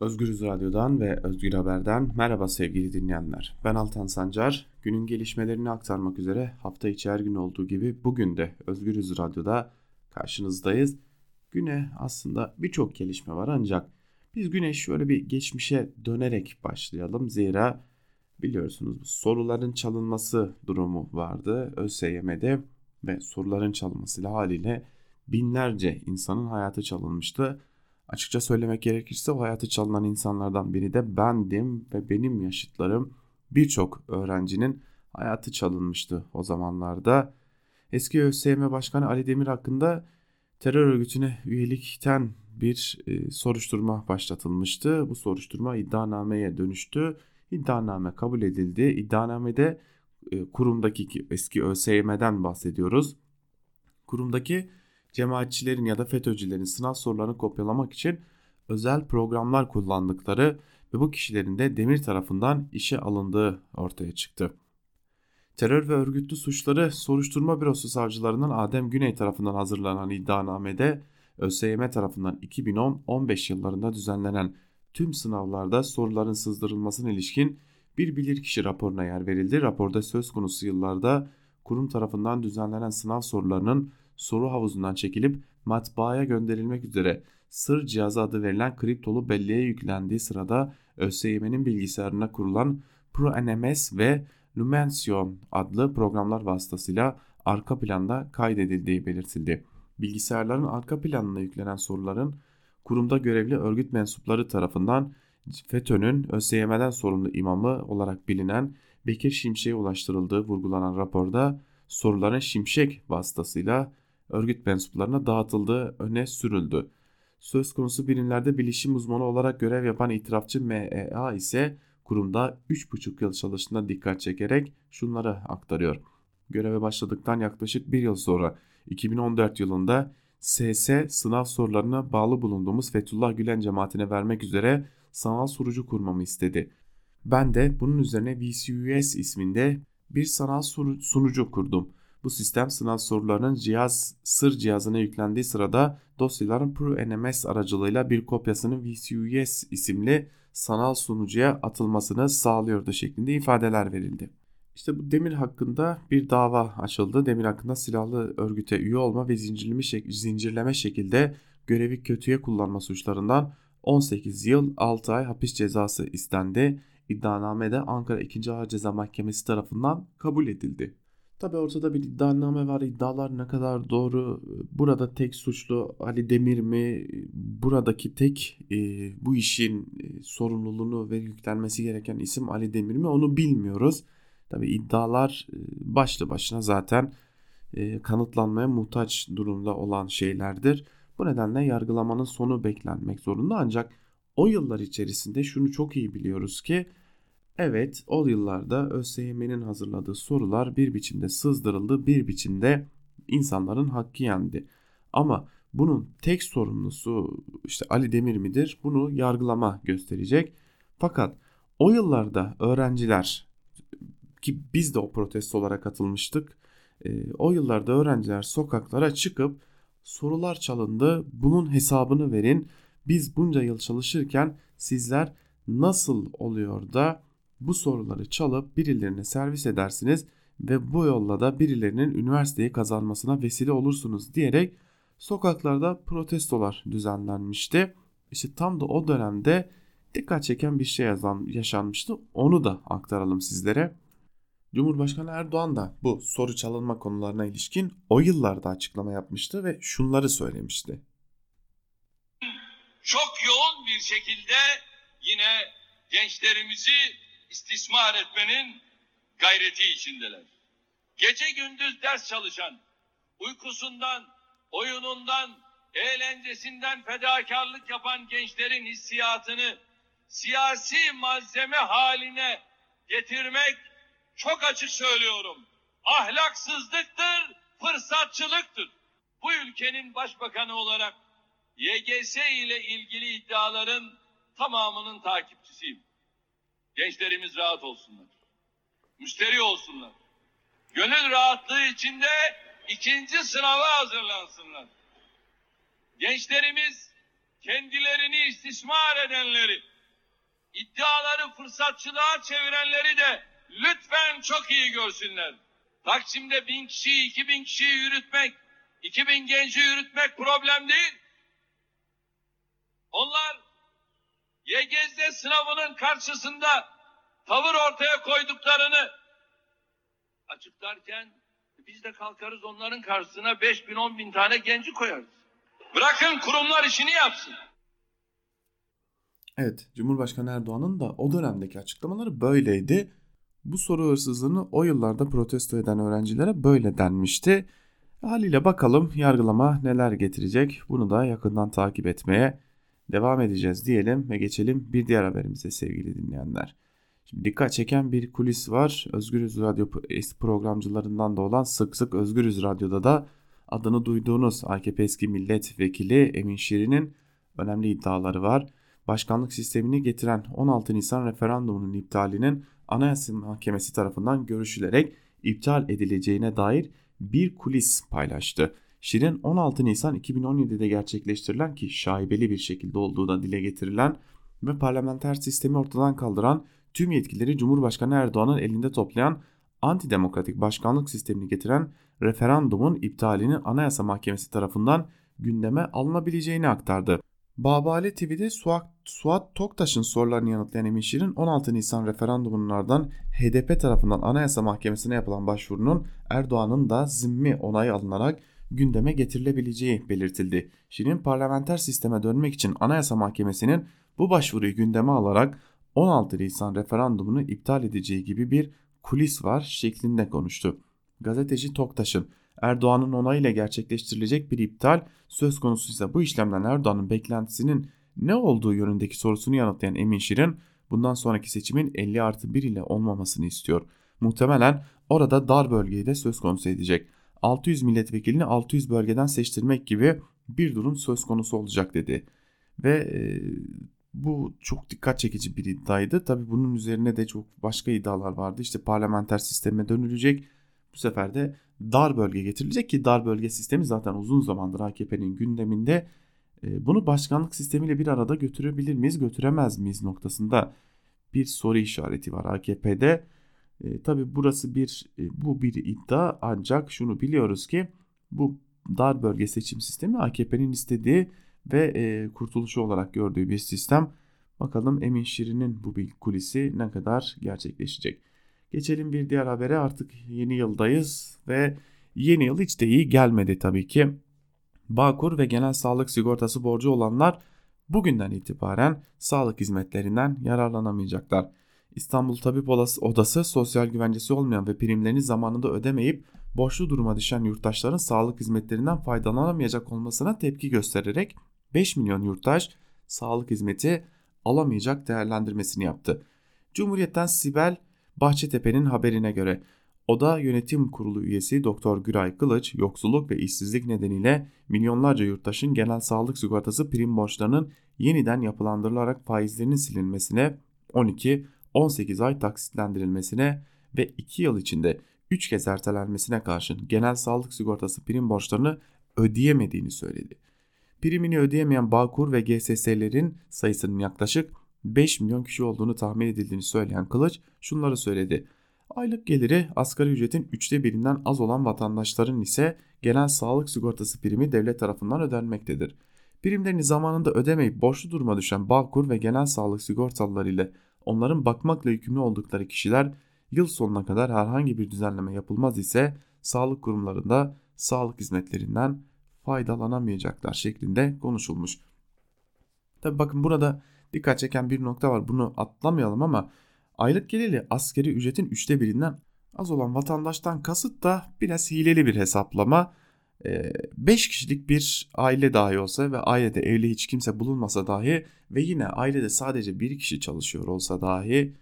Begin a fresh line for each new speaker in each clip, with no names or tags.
Özgürüz Radyo'dan ve Özgür Haber'den merhaba sevgili dinleyenler. Ben Altan Sancar. Günün gelişmelerini aktarmak üzere hafta içi her gün olduğu gibi bugün de Özgürüz Radyo'da karşınızdayız. Güne aslında birçok gelişme var ancak biz güne şöyle bir geçmişe dönerek başlayalım. Zira biliyorsunuz soruların çalınması durumu vardı ÖSYM'de ve soruların çalınmasıyla haliyle binlerce insanın hayatı çalınmıştı. Açıkça söylemek gerekirse o hayatı çalınan insanlardan biri de bendim ve benim yaşıtlarım birçok öğrencinin hayatı çalınmıştı o zamanlarda. Eski ÖSYM Başkanı Ali Demir hakkında terör örgütüne üyelikten bir e, soruşturma başlatılmıştı. Bu soruşturma iddianameye dönüştü. İddianame kabul edildi. İddianamede e, kurumdaki eski ÖSYM'den bahsediyoruz. Kurumdaki cemaatçilerin ya da FETÖ'cülerin sınav sorularını kopyalamak için özel programlar kullandıkları ve bu kişilerin de Demir tarafından işe alındığı ortaya çıktı. Terör ve örgütlü suçları soruşturma bürosu savcılarından Adem Güney tarafından hazırlanan iddianamede ÖSYM tarafından 2010-15 yıllarında düzenlenen tüm sınavlarda soruların sızdırılmasına ilişkin bir bilirkişi raporuna yer verildi. Raporda söz konusu yıllarda kurum tarafından düzenlenen sınav sorularının soru havuzundan çekilip matbaaya gönderilmek üzere sır cihazı adı verilen kriptolu belleğe yüklendiği sırada ÖSYM'nin bilgisayarına kurulan ProNMS ve Lumension adlı programlar vasıtasıyla arka planda kaydedildiği belirtildi. Bilgisayarların arka planına yüklenen soruların kurumda görevli örgüt mensupları tarafından FETÖ'nün ÖSYM'den sorumlu imamı olarak bilinen Bekir Şimşek'e ulaştırıldığı vurgulanan raporda soruların Şimşek vasıtasıyla örgüt mensuplarına dağıtıldığı öne sürüldü. Söz konusu birimlerde bilişim uzmanı olarak görev yapan itirafçı MEA ise kurumda 3,5 yıl çalıştığına dikkat çekerek şunları aktarıyor. Göreve başladıktan yaklaşık bir yıl sonra 2014 yılında SS sınav sorularına bağlı bulunduğumuz Fethullah Gülen cemaatine vermek üzere sanal sunucu kurmamı istedi. Ben de bunun üzerine VCUS isminde bir sanal sunucu kurdum. Bu sistem sınav sorularının cihaz sır cihazına yüklendiği sırada dosyaların ProNMS aracılığıyla bir kopyasının VCUS isimli sanal sunucuya atılmasını sağlıyordu şeklinde ifadeler verildi. İşte bu Demir hakkında bir dava açıldı. Demir hakkında silahlı örgüte üye olma ve zincirleme, şek zincirleme şekilde görevi kötüye kullanma suçlarından 18 yıl 6 ay hapis cezası istendi. İddianamede Ankara 2. Ağır Ceza Mahkemesi tarafından kabul edildi. Tabi ortada bir iddianame var. İddialar ne kadar doğru? Burada tek suçlu Ali Demir mi? Buradaki tek e, bu işin e, sorumluluğunu ve yüklenmesi gereken isim Ali Demir mi? Onu bilmiyoruz. Tabi iddialar e, başlı başına zaten e, kanıtlanmaya muhtaç durumda olan şeylerdir. Bu nedenle yargılamanın sonu beklenmek zorunda ancak o yıllar içerisinde şunu çok iyi biliyoruz ki Evet o yıllarda ÖSYM'nin hazırladığı sorular bir biçimde sızdırıldı, bir biçimde insanların hakkı yendi. Ama bunun tek sorumlusu işte Ali Demir midir? Bunu yargılama gösterecek. Fakat o yıllarda öğrenciler ki biz de o protestolara katılmıştık. E, o yıllarda öğrenciler sokaklara çıkıp sorular çalındı. Bunun hesabını verin. Biz bunca yıl çalışırken sizler nasıl oluyor da bu soruları çalıp birilerine servis edersiniz ve bu yolla da birilerinin üniversiteyi kazanmasına vesile olursunuz diyerek sokaklarda protestolar düzenlenmişti. İşte tam da o dönemde dikkat çeken bir şey yaşanmıştı. Onu da aktaralım sizlere. Cumhurbaşkanı Erdoğan da bu soru çalınma konularına ilişkin o yıllarda açıklama yapmıştı ve şunları söylemişti.
Çok yoğun bir şekilde yine gençlerimizi istismar etmenin gayreti içindeler. Gece gündüz ders çalışan, uykusundan, oyunundan, eğlencesinden fedakarlık yapan gençlerin hissiyatını siyasi malzeme haline getirmek çok açık söylüyorum. Ahlaksızlıktır, fırsatçılıktır. Bu ülkenin başbakanı olarak YGS ile ilgili iddiaların tamamının takipçisiyim. Gençlerimiz rahat olsunlar. Müşteri olsunlar. Gönül rahatlığı içinde ikinci sınava hazırlansınlar. Gençlerimiz kendilerini istismar edenleri, iddiaları fırsatçılığa çevirenleri de lütfen çok iyi görsünler. Taksim'de bin kişiyi, iki bin kişiyi yürütmek, iki bin genci yürütmek problem değil. Onlar YGS sınavının karşısında tavır ortaya koyduklarını açıklarken biz de kalkarız onların karşısına 5 bin 10 bin tane genci koyarız. Bırakın kurumlar işini yapsın.
Evet, Cumhurbaşkanı Erdoğan'ın da o dönemdeki açıklamaları böyleydi. Bu soru hırsızlığını o yıllarda protesto eden öğrencilere böyle denmişti. Haliyle bakalım yargılama neler getirecek bunu da yakından takip etmeye devam edeceğiz diyelim ve geçelim bir diğer haberimize sevgili dinleyenler. Şimdi dikkat çeken bir kulis var. Özgürüz Radyo programcılarından da olan sık sık Özgürüz Radyo'da da adını duyduğunuz AKP eski milletvekili Emin Şirin'in önemli iddiaları var. Başkanlık sistemini getiren 16 Nisan referandumunun iptalinin Anayasa Mahkemesi tarafından görüşülerek iptal edileceğine dair bir kulis paylaştı. Şirin 16 Nisan 2017'de gerçekleştirilen ki şaibeli bir şekilde olduğu da dile getirilen ve parlamenter sistemi ortadan kaldıran tüm yetkileri Cumhurbaşkanı Erdoğan'ın elinde toplayan antidemokratik başkanlık sistemini getiren referandumun iptalini Anayasa Mahkemesi tarafından gündeme alınabileceğini aktardı. Babali TV'de Suat, Toktaş'ın sorularını yanıtlayan Emin Şirin 16 Nisan referandumunun ardından HDP tarafından Anayasa Mahkemesi'ne yapılan başvurunun Erdoğan'ın da zimmi onayı alınarak gündeme getirilebileceği belirtildi. Şirin parlamenter sisteme dönmek için Anayasa Mahkemesi'nin bu başvuruyu gündeme alarak 16 Nisan referandumunu iptal edeceği gibi bir kulis var şeklinde konuştu. Gazeteci Toktaş'ın Erdoğan'ın onayıyla gerçekleştirilecek bir iptal söz konusu ise bu işlemden Erdoğan'ın beklentisinin ne olduğu yönündeki sorusunu yanıtlayan Emin Şirin bundan sonraki seçimin 50 artı 1 ile olmamasını istiyor. Muhtemelen orada dar bölgeyi de söz konusu edecek. 600 milletvekilini 600 bölgeden seçtirmek gibi bir durum söz konusu olacak dedi. Ve e, bu çok dikkat çekici bir iddiaydı. Tabi bunun üzerine de çok başka iddialar vardı. İşte parlamenter sisteme dönülecek. Bu sefer de dar bölge getirilecek ki dar bölge sistemi zaten uzun zamandır AKP'nin gündeminde. E, bunu başkanlık sistemiyle bir arada götürebilir miyiz, götüremez miyiz noktasında bir soru işareti var AKP'de. E, Tabi burası bir e, bu bir iddia ancak şunu biliyoruz ki bu dar bölge seçim sistemi AKP'nin istediği ve e, kurtuluşu olarak gördüğü bir sistem. Bakalım Emin Şirin'in bu bir kulisi ne kadar gerçekleşecek. Geçelim bir diğer habere artık yeni yıldayız ve yeni yıl hiç de iyi gelmedi tabii ki. Bağkur ve genel sağlık sigortası borcu olanlar bugünden itibaren sağlık hizmetlerinden yararlanamayacaklar. İstanbul Tabip Odası sosyal güvencesi olmayan ve primlerini zamanında ödemeyip borçlu duruma düşen yurttaşların sağlık hizmetlerinden faydalanamayacak olmasına tepki göstererek 5 milyon yurttaş sağlık hizmeti alamayacak değerlendirmesini yaptı. Cumhuriyet'ten Sibel Bahçetepe'nin haberine göre Oda Yönetim Kurulu üyesi Doktor Güray Kılıç, yoksulluk ve işsizlik nedeniyle milyonlarca yurttaşın genel sağlık sigortası prim borçlarının yeniden yapılandırılarak faizlerinin silinmesine 12-18 ay taksitlendirilmesine ve 2 yıl içinde 3 kez ertelenmesine karşın genel sağlık sigortası prim borçlarını ödeyemediğini söyledi. Primini ödeyemeyen Bağkur ve GSS'lerin sayısının yaklaşık 5 milyon kişi olduğunu tahmin edildiğini söyleyen Kılıç şunları söyledi. Aylık geliri asgari ücretin üçte birinden az olan vatandaşların ise genel sağlık sigortası primi devlet tarafından ödenmektedir. Primlerini zamanında ödemeyip borçlu duruma düşen Bağkur ve genel sağlık sigortalıları ile onların bakmakla yükümlü oldukları kişiler yıl sonuna kadar herhangi bir düzenleme yapılmaz ise sağlık kurumlarında sağlık hizmetlerinden faydalanamayacaklar şeklinde konuşulmuş. Tabi bakın burada dikkat çeken bir nokta var. Bunu atlamayalım ama aylık geliri askeri ücretin üçte birinden az olan vatandaştan kasıt da biraz hileli bir hesaplama. 5 ee, kişilik bir aile dahi olsa ve ailede evli hiç kimse bulunmasa dahi ve yine ailede sadece bir kişi çalışıyor olsa dahi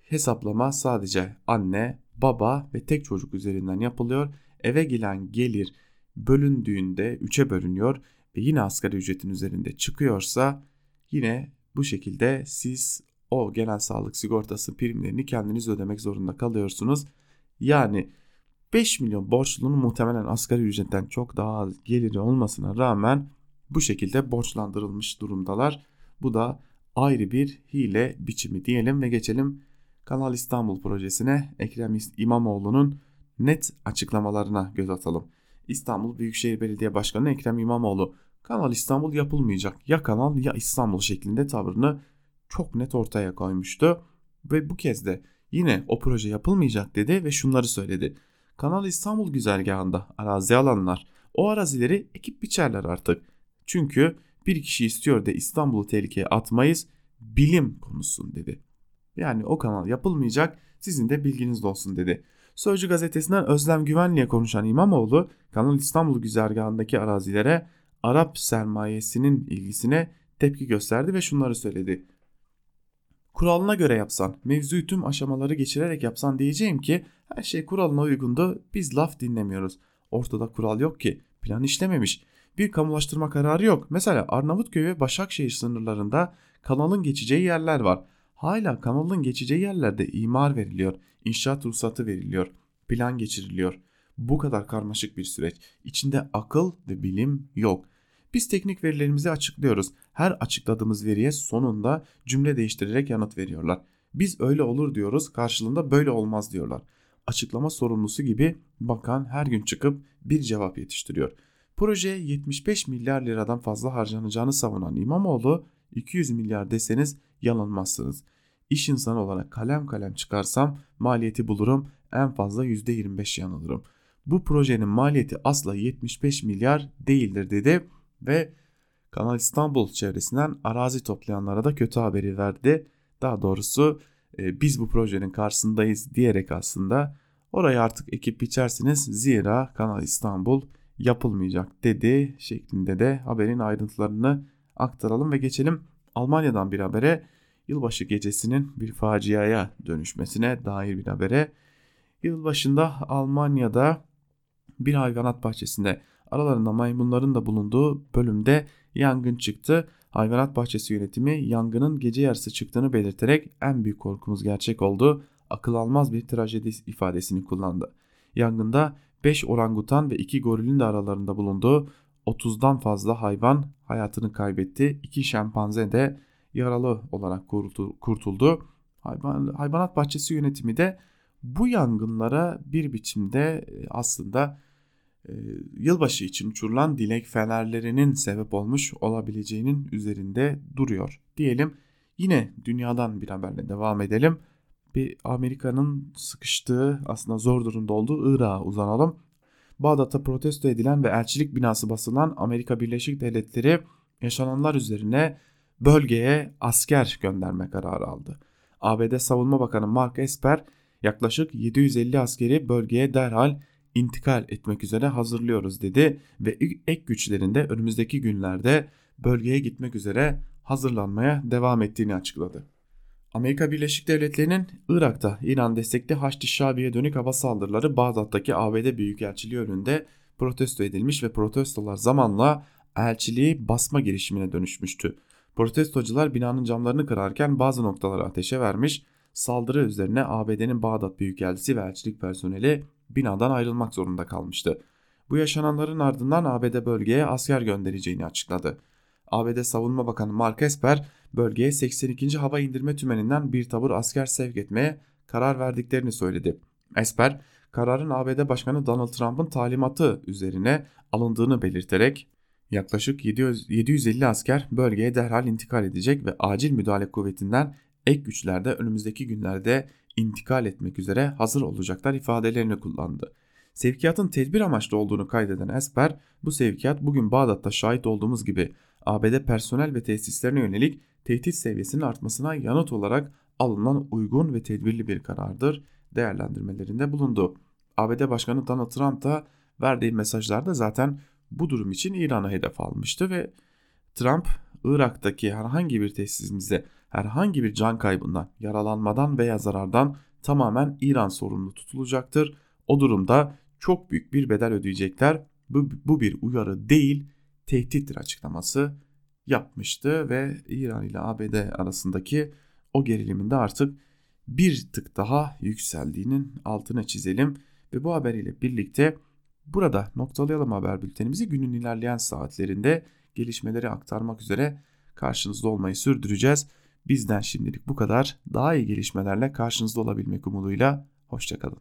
hesaplama sadece anne, baba ve tek çocuk üzerinden yapılıyor. Eve gelen gelir bölündüğünde 3'e bölünüyor ve yine asgari ücretin üzerinde çıkıyorsa yine bu şekilde siz o genel sağlık sigortası primlerini kendiniz ödemek zorunda kalıyorsunuz. Yani 5 milyon borçlunun muhtemelen asgari ücretten çok daha az geliri olmasına rağmen bu şekilde borçlandırılmış durumdalar. Bu da ayrı bir hile biçimi diyelim ve geçelim Kanal İstanbul projesine Ekrem İmamoğlu'nun net açıklamalarına göz atalım. İstanbul Büyükşehir Belediye Başkanı Ekrem İmamoğlu Kanal İstanbul yapılmayacak ya Kanal ya İstanbul şeklinde tavrını çok net ortaya koymuştu. Ve bu kez de yine o proje yapılmayacak dedi ve şunları söyledi. Kanal İstanbul güzergahında arazi alanlar o arazileri ekip biçerler artık. Çünkü bir kişi istiyor da İstanbul'u tehlikeye atmayız bilim konusun dedi. Yani o kanal yapılmayacak sizin de bilginiz olsun dedi. Sözcü gazetesinden Özlem Güvenli'ye konuşan İmamoğlu Kanal İstanbul güzergahındaki arazilere Arap sermayesinin ilgisine tepki gösterdi ve şunları söyledi. Kuralına göre yapsan, mevzuyu tüm aşamaları geçirerek yapsan diyeceğim ki her şey kuralına uygundu, biz laf dinlemiyoruz. Ortada kural yok ki, plan işlememiş. Bir kamulaştırma kararı yok. Mesela Arnavutköy ve Başakşehir sınırlarında kanalın geçeceği yerler var. Hala kanalın geçeceği yerlerde imar veriliyor, inşaat ruhsatı veriliyor, plan geçiriliyor. Bu kadar karmaşık bir süreç. İçinde akıl ve bilim yok. Biz teknik verilerimizi açıklıyoruz. Her açıkladığımız veriye sonunda cümle değiştirerek yanıt veriyorlar. Biz öyle olur diyoruz, karşılığında böyle olmaz diyorlar. Açıklama sorumlusu gibi bakan her gün çıkıp bir cevap yetiştiriyor. Projeye 75 milyar liradan fazla harcanacağını savunan İmamoğlu 200 milyar deseniz yanılmazsınız. İş insanı olarak kalem kalem çıkarsam maliyeti bulurum en fazla %25 yanılırım. Bu projenin maliyeti asla 75 milyar değildir dedi ve Kanal İstanbul çevresinden arazi toplayanlara da kötü haberi verdi. Daha doğrusu e, biz bu projenin karşısındayız diyerek aslında orayı artık ekip biçersiniz zira Kanal İstanbul yapılmayacak dedi şeklinde de haberin ayrıntılarını aktaralım ve geçelim Almanya'dan bir habere yılbaşı gecesinin bir faciaya dönüşmesine dair bir habere. Yılbaşında Almanya'da bir hayvanat bahçesinde aralarında maymunların da bulunduğu bölümde yangın çıktı. Hayvanat bahçesi yönetimi yangının gece yarısı çıktığını belirterek en büyük korkumuz gerçek oldu. Akıl almaz bir trajedi ifadesini kullandı. Yangında 5 orangutan ve 2 gorilin de aralarında bulunduğu 30'dan fazla hayvan hayatını kaybetti. 2 şempanze de yaralı olarak kurtuldu. Hayvan, hayvanat bahçesi yönetimi de bu yangınlara bir biçimde e, aslında yılbaşı için uçurulan dilek fenerlerinin sebep olmuş olabileceğinin üzerinde duruyor diyelim. Yine dünyadan bir haberle devam edelim. Bir Amerika'nın sıkıştığı aslında zor durumda olduğu Irak'a uzanalım. Bağdat'ta protesto edilen ve elçilik binası basılan Amerika Birleşik Devletleri yaşananlar üzerine bölgeye asker gönderme kararı aldı. ABD Savunma Bakanı Mark Esper yaklaşık 750 askeri bölgeye derhal intikal etmek üzere hazırlıyoruz dedi ve ek güçlerinde önümüzdeki günlerde bölgeye gitmek üzere hazırlanmaya devam ettiğini açıkladı. Amerika Birleşik Devletleri'nin Irak'ta İran destekli Haçlı Şabi'ye dönük hava saldırıları Bağdat'taki ABD Büyükelçiliği önünde protesto edilmiş ve protestolar zamanla elçiliği basma girişimine dönüşmüştü. Protestocular binanın camlarını kırarken bazı noktalara ateşe vermiş, saldırı üzerine ABD'nin Bağdat Büyükelçisi ve elçilik personeli binadan ayrılmak zorunda kalmıştı. Bu yaşananların ardından ABD bölgeye asker göndereceğini açıkladı. ABD Savunma Bakanı Mark Esper bölgeye 82. Hava İndirme Tümeninden bir tabur asker sevk etmeye karar verdiklerini söyledi. Esper, kararın ABD Başkanı Donald Trump'ın talimatı üzerine alındığını belirterek yaklaşık 750 asker bölgeye derhal intikal edecek ve acil müdahale kuvvetinden ek güçlerde önümüzdeki günlerde intikal etmek üzere hazır olacaklar ifadelerini kullandı. Sevkiyatın tedbir amaçlı olduğunu kaydeden Esper, bu sevkiyat bugün Bağdat'ta şahit olduğumuz gibi ABD personel ve tesislerine yönelik tehdit seviyesinin artmasına yanıt olarak alınan uygun ve tedbirli bir karardır değerlendirmelerinde bulundu. ABD Başkanı Donald Trump da verdiği mesajlarda zaten bu durum için İran'a hedef almıştı ve Trump Irak'taki herhangi bir tesisimizde herhangi bir can kaybından, yaralanmadan veya zarardan tamamen İran sorumlu tutulacaktır. O durumda çok büyük bir bedel ödeyecekler. Bu, bu bir uyarı değil, tehdittir açıklaması yapmıştı ve İran ile ABD arasındaki o gerilimin de artık bir tık daha yükseldiğinin altına çizelim ve bu haber ile birlikte burada noktalayalım haber bültenimizi günün ilerleyen saatlerinde gelişmeleri aktarmak üzere karşınızda olmayı sürdüreceğiz. Bizden şimdilik bu kadar. Daha iyi gelişmelerle karşınızda olabilmek umuduyla. Hoşçakalın.